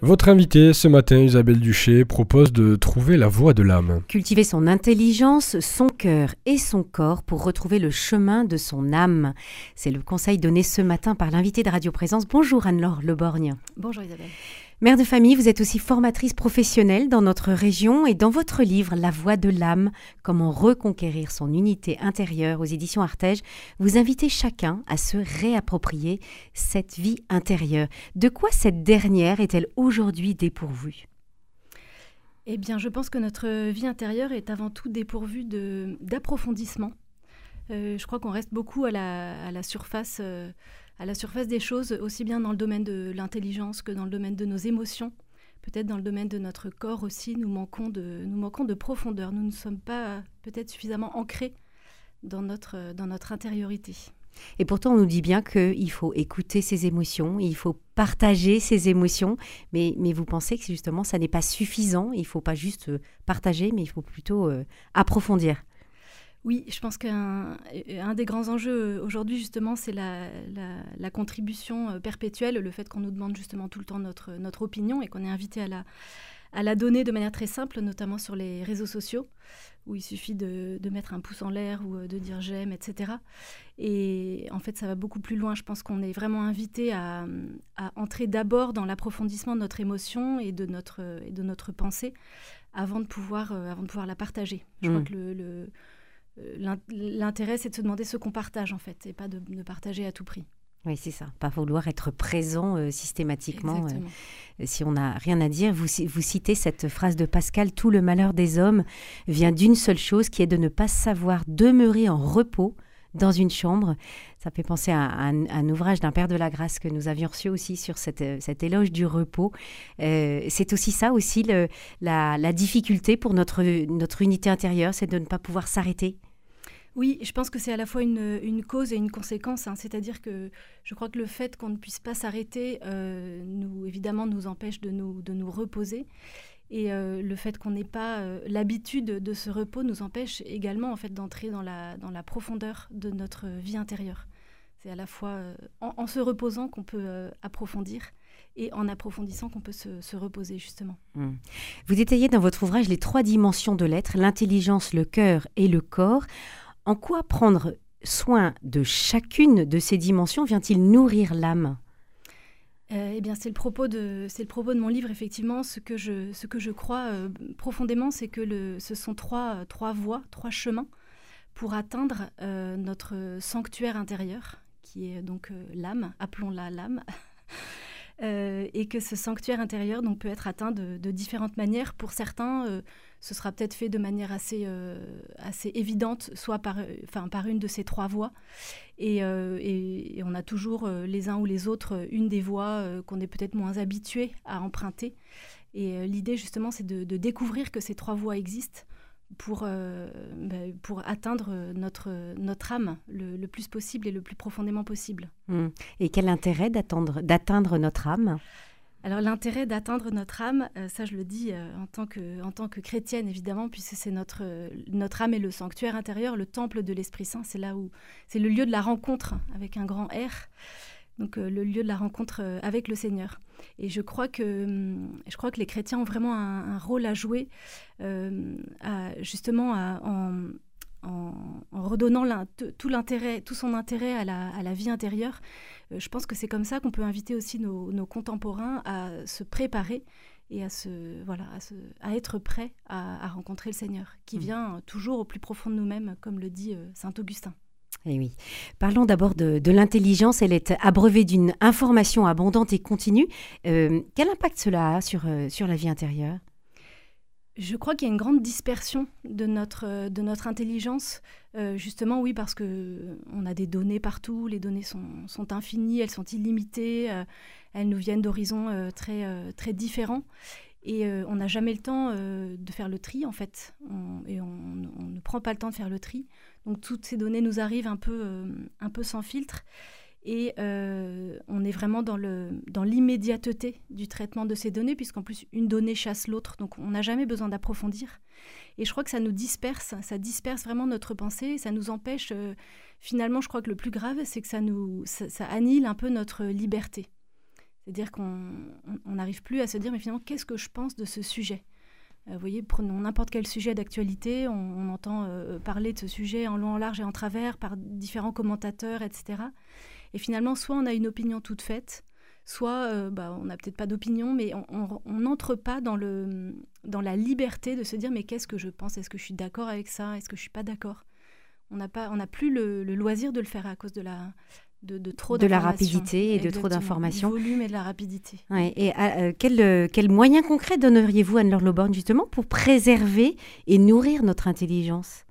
Votre invitée ce matin, Isabelle Duché, propose de trouver la voie de l'âme. Cultiver son intelligence, son cœur et son corps pour retrouver le chemin de son âme. C'est le conseil donné ce matin par l'invité de Radio Présence. Bonjour Anne-Laure Leborgne. Bonjour Isabelle. Mère de famille, vous êtes aussi formatrice professionnelle dans notre région et dans votre livre La voix de l'âme, comment reconquérir son unité intérieure aux éditions Artege, vous invitez chacun à se réapproprier cette vie intérieure. De quoi cette dernière est-elle aujourd'hui dépourvue? Eh bien, je pense que notre vie intérieure est avant tout dépourvue d'approfondissement. Euh, je crois qu'on reste beaucoup à la, surface. Euh, à la surface des choses, aussi bien dans le domaine de l'intelligence que dans le domaine de nos émotions. Peut-être dans le domaine de notre corps aussi, nous manquons de, nous manquons de profondeur. Nous ne sommes pas peut-être suffisamment ancrés dans notre, dans notre intériorité. Et pourtant, on nous dit bien qu'il faut écouter ses émotions, il faut partager ses émotions, mais, mais vous pensez que justement, ça n'est pas suffisant, il ne faut pas juste euh, partager, mais il faut plutôt euh, approfondir. Oui, je pense qu'un des grands enjeux aujourd'hui, justement, c'est la, contribution euh, perpétuelle, le fait qu'on nous demande justement tout le temps notre, notre opinion et qu'on est invité à la, à la donner de manière très simple, notamment sur les réseaux sociaux, où il suffit de, mettre un pouce en l'air ou euh, de dire j'aime, etc. Et en fait, ça va beaucoup plus loin. Je pense qu'on est vraiment invité à, entrer d'abord dans l'approfondissement de notre émotion et de notre, et de notre pensée avant de pouvoir, euh, avant de pouvoir la partager. Je crois mmh. que le euh, l'intérêt, c'est de se demander ce qu'on partage, en fait, et pas de, partager à tout prix. Oui, c'est ça. Pas vouloir être présent euh, systématiquement. Euh, si on n'a rien à dire, vous, vous citez cette phrase de Pascal Tout le malheur des hommes vient d'une seule chose qui est de ne pas savoir demeurer en repos dans une chambre. Ça fait penser à, un, ouvrage d'un père de la grâce que nous avions reçu aussi sur cette, cet éloge du repos. c'est aussi ça, aussi le, la, la, difficulté pour notre, notre unité intérieure, c'est de ne pas pouvoir s'arrêter oui, je pense que c'est à la fois une, cause et une conséquence. Hein. C'est-à-dire que je crois que le fait qu'on ne puisse pas s'arrêter, euh, nous, évidemment, nous empêche de nous, de nous reposer. Et euh, le fait qu'on n'ait pas euh, l'habitude de ce repos nous empêche également en fait d'entrer dans la, dans la profondeur de notre vie intérieure. C'est à la fois en, se reposant qu'on peut approfondir et en approfondissant qu'on peut se, reposer justement. Mmh. Vous détaillez dans votre ouvrage les trois dimensions de l'être, l'intelligence, le cœur et le corps. En quoi prendre soin de chacune de ces dimensions vient-il nourrir l'âme? Euh, eh bien, c'est le propos de c'est le propos de mon livre effectivement. Ce que je ce que je crois euh, profondément, c'est que le, ce sont trois trois voies, trois chemins pour atteindre euh, notre sanctuaire intérieur, qui est donc l'âme. Appelons-la l'âme. et que ce sanctuaire intérieur donc peut être atteint de, de différentes manières. Pour certains, ce sera peut-être fait de manière assez, euh, assez évidente, soit par, enfin, par une de ces trois voies. Et, euh, et, on a toujours euh, les uns ou les autres une des voies qu'on est peut-être moins habitué à emprunter. Et l'idée justement, c'est de, découvrir que ces trois voies existent pour, ben, pour atteindre notre, notre âme le, le, plus possible et le plus profondément possible. Mmh. Et quel intérêt d'atteindre notre âme? Alors l'intérêt d'atteindre notre âme, euh, ça je le dis euh, en, tant que, en tant que chrétienne évidemment, puisque c'est notre, euh, notre âme et le sanctuaire intérieur, le temple de l'Esprit Saint, c'est là où c'est le lieu de la rencontre avec un grand R, donc le lieu de la rencontre avec le Seigneur. Et je crois que, hum, je crois que les chrétiens ont vraiment un, rôle à jouer, justement en, en, redonnant tout l'intérêt, tout son intérêt à la, à la vie intérieure. Euh, je pense que c'est comme ça qu'on peut inviter aussi nos, contemporains à se préparer et à, se, voilà, à, être prêts à, rencontrer le Seigneur, qui mmh. vient toujours au plus profond de nous-mêmes, comme le dit euh, Saint Augustin. Eh oui. Parlons d'abord de, l'intelligence. Elle est abreuvée d'une information abondante et continue. Euh, quel impact cela a sur, sur la vie intérieure? Je crois qu'il y a une grande dispersion de notre, euh, de notre intelligence, euh, justement, oui, parce que on a des données partout, les données sont, sont infinies, elles sont illimitées, euh, elles nous viennent d'horizons très, très différents. Et on n'a jamais le temps de faire le tri, en fait, et on, ne prend pas le temps de faire le tri. Donc toutes ces données nous arrivent un peu, un peu sans filtre. Et euh, on est vraiment dans, l'immédiateté du traitement de ces données, puisqu'en plus, une donnée chasse l'autre, donc on n'a jamais besoin d'approfondir. Et je crois que ça nous disperse, ça disperse vraiment notre pensée, ça nous empêche, euh, finalement, je crois que le plus grave, c'est que ça, nous, annihile un peu notre liberté. C'est-à-dire qu'on n'arrive plus à se dire, mais finalement, qu'est-ce que je pense de ce sujet? Euh, Vous voyez, prenons n'importe quel sujet d'actualité, on, entend parler de ce sujet en long, en large et en travers par différents commentateurs, etc. Et finalement, soit on a une opinion toute faite, soit euh, bah, on n'a peut-être pas d'opinion, mais on n'entre pas dans, le, dans la liberté de se dire, mais qu'est-ce que je pense? Est-ce que je suis d'accord avec ça? Est-ce que je suis pas d'accord? On n'a pas, on n'a plus le, le, loisir de le faire à cause de la, de, trop de la rapidité et de trop d'informations. Du volume et de la rapidité. et euh, quel, euh, quel, moyen concret donneriez-vous, Anne-Laure Loborn, justement, pour préserver et nourrir notre intelligence?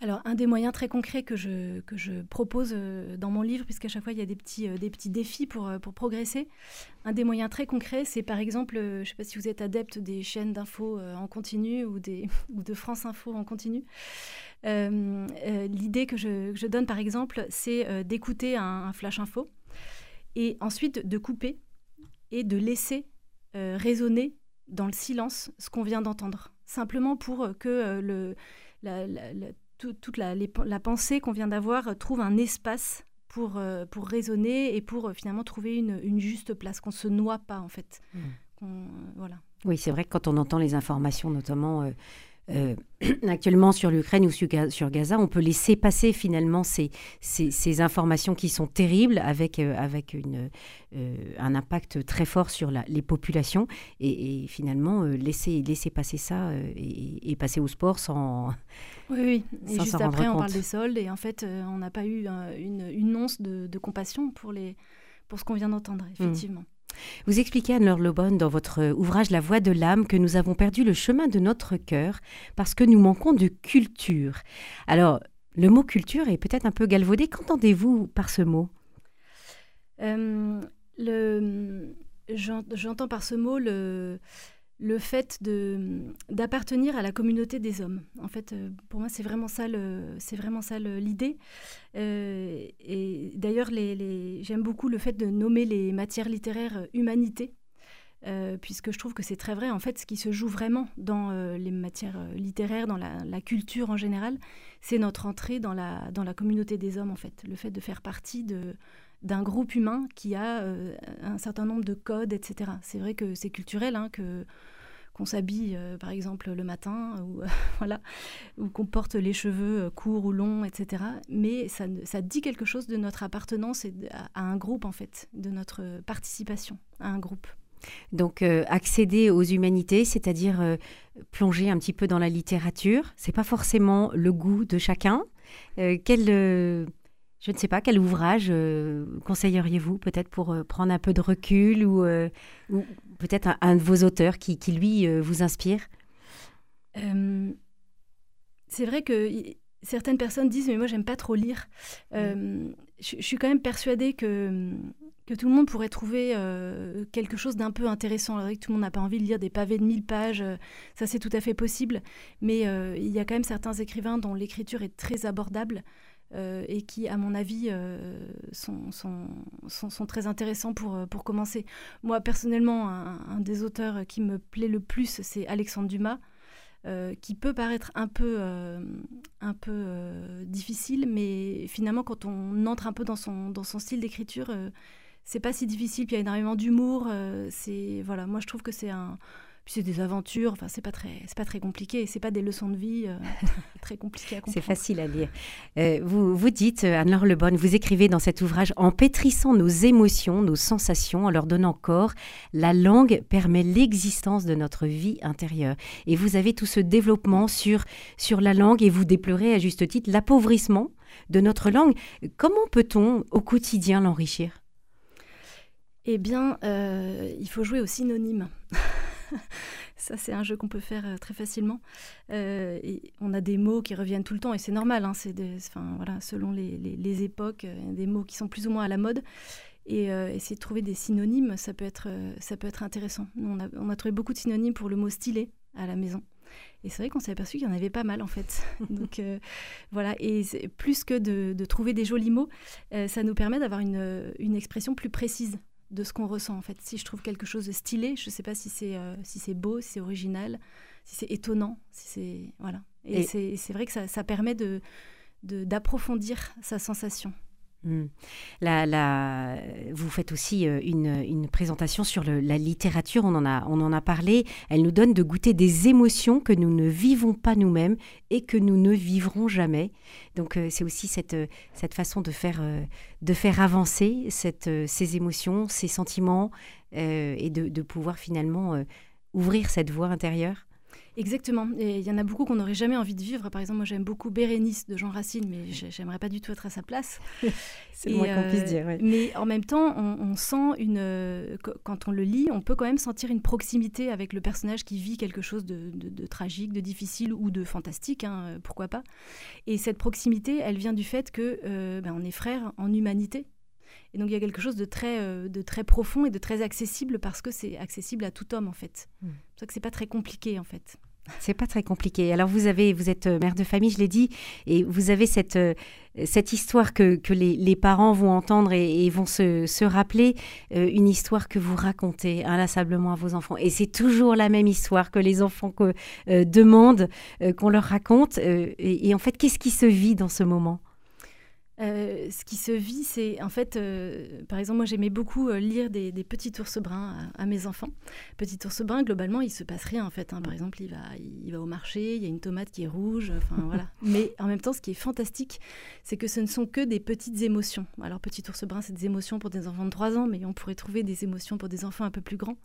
Alors, un des moyens très concrets que je, que je propose euh, dans mon livre, puisqu'à chaque fois il y a des petits, des petits défis pour, pour progresser, un des moyens très concrets, c'est par exemple, je ne sais pas si vous êtes adepte des chaînes d'infos en continu ou, des, ou de France Info en continu. Euh, euh, l'idée que je, donne, par exemple, c'est euh, d'écouter un, flash info et ensuite de couper et de laisser résonner dans le silence ce qu'on vient d'entendre. Simplement pour que le, toute la, la pensée qu'on vient d'avoir trouve un espace pour, pour raisonner et pour finalement trouver une, une juste place, qu'on ne se noie pas en fait. Mmh. voilà. Oui, c'est vrai que quand on entend les informations, notamment euh, actuellement sur l'Ukraine ou sur Gaza, on peut laisser passer finalement ces, ces, informations qui sont terribles avec, euh, avec une, euh, un impact très fort sur la, les populations et, finalement laisser, laisser passer ça et, passer au sport sans. Oui, oui. Et juste après, on parle des soldes et en fait, on n'a pas eu une, une, once de, de, compassion pour, les, pour ce qu'on vient d'entendre, mmh. Vous expliquez, Anne-Laure Lobon, dans votre ouvrage La voix de l'âme, que nous avons perdu le chemin de notre cœur parce que nous manquons de culture. Alors, le mot culture est peut-être un peu galvaudé. Qu'entendez-vous par ce mot? Euh, J'entends par ce mot le, le fait d'appartenir à la communauté des hommes. En fait, euh, pour moi, c'est vraiment ça c'est vraiment ça l'idée. Euh, et d'ailleurs, les, j'aime beaucoup le fait de nommer les matières littéraires euh, humanité. puisque je trouve que c'est très vrai. En fait, ce qui se joue vraiment dans les matières littéraires, dans la, culture en général, c'est notre entrée dans la, dans la communauté des hommes, en fait. Le fait de faire partie de, d'un groupe humain qui a euh, un certain nombre de codes, etc. C'est vrai que c'est culturel, hein, que qu'on s'habille, euh, par exemple, le matin, ou voilà, ou qu'on porte les cheveux euh, courts ou longs, etc. Mais ça, ça dit quelque chose de notre appartenance à, un groupe, en fait, de notre participation à un groupe. Donc accéder aux humanités, c'est-à-dire plonger un petit peu dans la littérature, c'est pas forcément le goût de chacun. quel je ne sais pas, quel ouvrage euh, conseilleriez-vous peut-être pour euh, prendre un peu de recul ou, euh, ou peut-être un, de vos auteurs qui, qui lui, vous inspire? C'est vrai que certaines personnes disent, mais moi, j'aime pas trop lire. Je, suis quand même persuadée que, que tout le monde pourrait trouver quelque chose d'un peu intéressant. Alors, tout le monde n'a pas envie de lire des pavés de 1000 pages, ça c'est tout à fait possible. Mais il y a quand même certains écrivains dont l'écriture est très abordable. Euh, et qui, à mon avis, euh, sont, sont, sont, très intéressants pour, euh, pour commencer. Moi, personnellement, un, des auteurs qui me plaît le plus, c'est Alexandre Dumas, qui peut paraître un peu, un peu difficile, mais finalement, quand on entre un peu dans son, dans son style d'écriture, c'est pas si difficile. Puis il y a énormément d'humour. c'est voilà, moi, je trouve que c'est un c'est des aventures, enfin c'est pas très, c'est pas très compliqué, c'est pas des leçons de vie euh, très compliquées à comprendre. C'est facile à lire. Euh, vous, vous dites, euh, Anne-Laure Lebonne, vous écrivez dans cet ouvrage, en pétrissant nos émotions, nos sensations, en leur donnant corps, la langue permet l'existence de notre vie intérieure. Et vous avez tout ce développement sur, sur la langue et vous déplorez à juste titre l'appauvrissement de notre langue. Comment peut-on au quotidien l'enrichir? Eh bien, il faut jouer au synonyme. ça, c'est un jeu qu'on peut faire euh, très facilement. Euh, et on a des mots qui reviennent tout le temps et c'est normal. Hein, c'est enfin, voilà, selon les, les, époques, euh, des mots qui sont plus ou moins à la mode. Et essayer de trouver des synonymes, ça peut être, ça peut être intéressant. on, a, on a trouvé beaucoup de synonymes pour le mot stylé à la maison. Et c'est vrai qu'on s'est aperçu qu'il y en avait pas mal en fait. Donc voilà, et plus que de, de, trouver des jolis mots, ça nous permet d'avoir une, une, expression plus précise de ce qu'on ressent en fait. Si je trouve quelque chose de stylé, je ne sais pas si c'est euh, si c'est beau, si c'est original, si c'est étonnant, si c'est voilà. Et, c'est vrai que ça, ça permet de d'approfondir sa sensation. Hmm. Vous faites aussi euh, une, présentation sur la littérature, on en, a, on en a parlé. Elle nous donne de goûter des émotions que nous ne vivons pas nous-mêmes et que nous ne vivrons jamais. Donc euh, c'est aussi cette, euh, cette façon de faire, de faire avancer cette, ces émotions, ces sentiments et de, pouvoir finalement ouvrir cette voie intérieure. Exactement. Et il y en a beaucoup qu'on n'aurait jamais envie de vivre. Par exemple, moi j'aime beaucoup Bérénice de Jean Racine, mais j'aimerais pas du tout être à sa place. C'est le moins qu'on puisse dire. Mais en même temps, on, sent une. Euh, quand on le lit, on peut quand même sentir une proximité avec le personnage qui vit quelque chose de, tragique, de difficile ou de fantastique, hein, euh, pourquoi pas. Et cette proximité, elle vient du fait que euh, ben, on est frères en humanité. Et donc il y a quelque chose de très, de très profond et de très accessible parce que c'est accessible à tout homme en fait. Hmm. C'est pour ça que c'est pas très compliqué en fait. C'est pas très compliqué. Alors vous avez, vous êtes euh, mère de famille, je l'ai dit, et vous avez cette, euh, cette histoire que, que les, parents vont entendre et, vont se, se rappeler, euh, une histoire que vous racontez inlassablement à vos enfants. Et c'est toujours la même histoire que les enfants que, demandent qu'on leur raconte. et en fait, qu'est-ce qui se vit dans ce moment? Euh, ce qui se vit, c'est en fait, euh, par exemple, moi j'aimais beaucoup euh, lire des, petits ours bruns à, mes enfants. Petit ours brun, globalement, il se passe rien en fait. Hein. Par exemple, il va, il va au marché, il y a une tomate qui est rouge, enfin voilà. Mais en même temps, ce qui est fantastique, c'est que ce ne sont que des petites émotions. Alors, petit ours brun, c'est des émotions pour des enfants de 3 ans, mais on pourrait trouver des émotions pour des enfants un peu plus grands.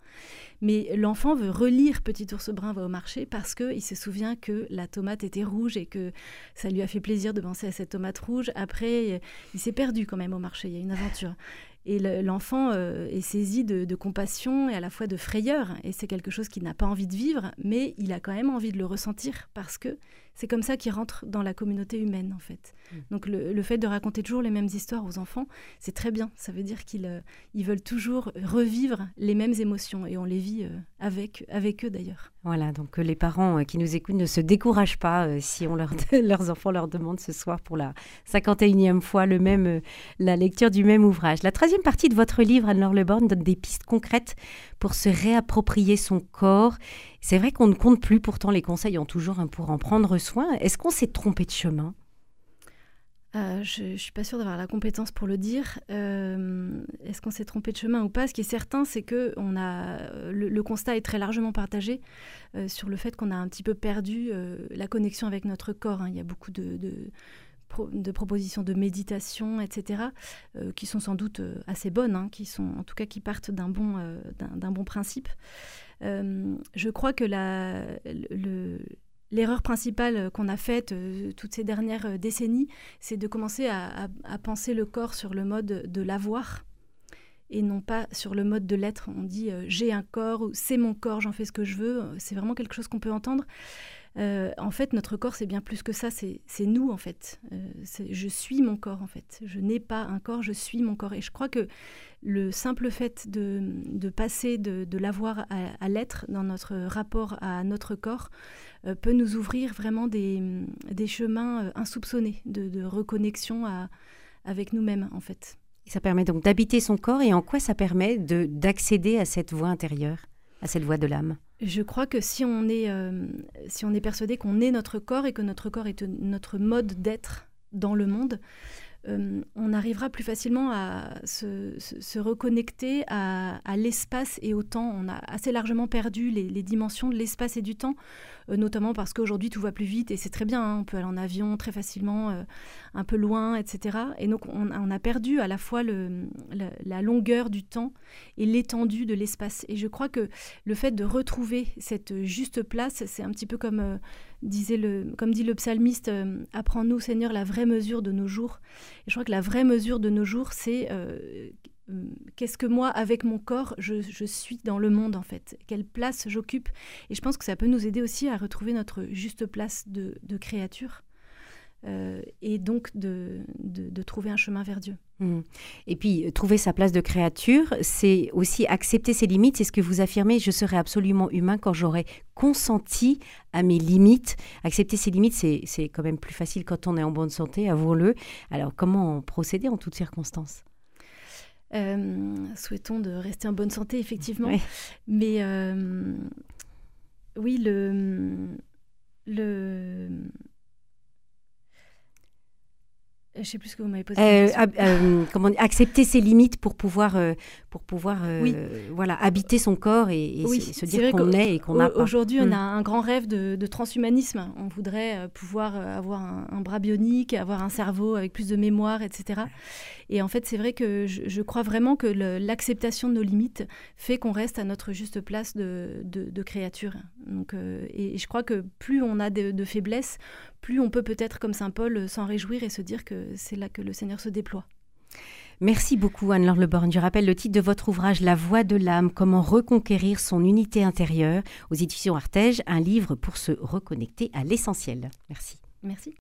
Mais l'enfant veut relire Petit ours brun va au marché parce qu'il se souvient que la tomate était rouge et que ça lui a fait plaisir de penser à cette tomate rouge. Après, il, s'est perdu quand même au marché, il y a une aventure. Et l'enfant euh, est saisi de, compassion et à la fois de frayeur. Et c'est quelque chose qu'il n'a pas envie de vivre, mais il a quand même envie de le ressentir parce que c'est comme ça qu'il rentre dans la communauté humaine, en fait. Mm. Donc le, fait de raconter toujours les mêmes histoires aux enfants, c'est très bien. Ça veut dire qu'ils euh, veulent toujours revivre les mêmes émotions et on les vit euh, avec, avec eux d'ailleurs. Voilà, donc les parents qui nous écoutent ne se découragent pas si on leur, leurs enfants leur demandent ce soir pour la 51e fois le même, la lecture du même ouvrage. La troisième partie de votre livre, Anne-Laure Leborn, donne des pistes concrètes pour se réapproprier son corps. C'est vrai qu'on ne compte plus pourtant les conseils ont toujours un pour en prendre soin. Est-ce qu'on s'est trompé de chemin? Euh, je ne suis pas sûre d'avoir la compétence pour le dire. Euh, est-ce qu'on s'est trompé de chemin ou pas? Ce qui est certain, c'est que on a, le, constat est très largement partagé euh, sur le fait qu'on a un petit peu perdu la connexion avec notre corps. Hein. Il y a beaucoup de, propositions de méditation, etc., qui sont sans doute assez bonnes, hein, qui sont en tout cas qui partent d'un bon, bon principe. je crois que l'erreur principale qu'on a faite toutes ces dernières décennies, c'est de commencer à, penser le corps sur le mode de l'avoir et non pas sur le mode de l'être. On dit j'ai un corps, c'est mon corps, j'en fais ce que je veux. C'est vraiment quelque chose qu'on peut entendre. Euh, en fait, notre corps, c'est bien plus que ça, c'est nous, en fait. Euh, je suis mon corps, en fait. Je n'ai pas un corps, je suis mon corps. Et je crois que le simple fait de, passer de, l'avoir à, l'être dans notre rapport à notre corps euh, peut nous ouvrir vraiment des, chemins insoupçonnés de, reconnexion avec nous-mêmes, en fait. Ça permet donc d'habiter son corps et en quoi ça permet d'accéder à cette voie intérieure, à cette voie de l'âme je crois que si on est, euh, si on est persuadé qu'on est notre corps et que notre corps est notre mode d'être dans le monde, euh, on arrivera plus facilement à se, reconnecter à, l'espace et au temps. On a assez largement perdu les, dimensions de l'espace et du temps, notamment parce qu'aujourd'hui tout va plus vite et c'est très bien. Hein. on peut aller en avion très facilement, euh, un peu loin, etc. Et donc on, a perdu à la fois la, longueur du temps et l'étendue de l'espace. Et je crois que le fait de retrouver cette juste place, c'est un petit peu comme disait le, comme dit le psalmiste, euh, apprends-nous Seigneur la vraie mesure de nos jours. Et je crois que la vraie mesure de nos jours, c'est euh, euh, qu'est-ce que moi, avec mon corps, je, suis dans le monde en fait, quelle place j'occupe? Et je pense que ça peut nous aider aussi à retrouver notre juste place de, créature. et donc de, trouver un chemin vers Dieu. Mmh. Et puis, trouver sa place de créature, c'est aussi accepter ses limites. C'est ce que vous affirmez, je serai absolument humain quand j'aurai consenti à mes limites. Accepter ses limites, c'est quand même plus facile quand on est en bonne santé, avouons-le. Alors, comment procéder en toutes circonstances? euh, Souhaitons de rester en bonne santé, effectivement. Mais euh, oui, le... le Je sais plus ce que vous m'avez posé. Euh, euh, comment accepter ses limites pour pouvoir, euh, pour pouvoir voilà, habiter son corps et, se dire qu'on est et qu'on pas. Aujourd'hui, on hmm. a un grand rêve de, transhumanisme. On voudrait pouvoir avoir un, bras bionique, avoir un cerveau avec plus de mémoire, etc. Et en fait, c'est vrai que je, crois vraiment que l'acceptation de nos limites fait qu'on reste à notre juste place de, de, créature. Donc, et, je crois que plus on a de, de faiblesses, plus on peut peut-être, comme Saint Paul, s'en réjouir et se dire que c'est là que le Seigneur se déploie. Merci beaucoup Anne-Laure Leborn. Je rappelle le titre de votre ouvrage La voix de l'âme, comment reconquérir son unité intérieure aux éditions Artege, un livre pour se reconnecter à l'essentiel. Merci. Merci.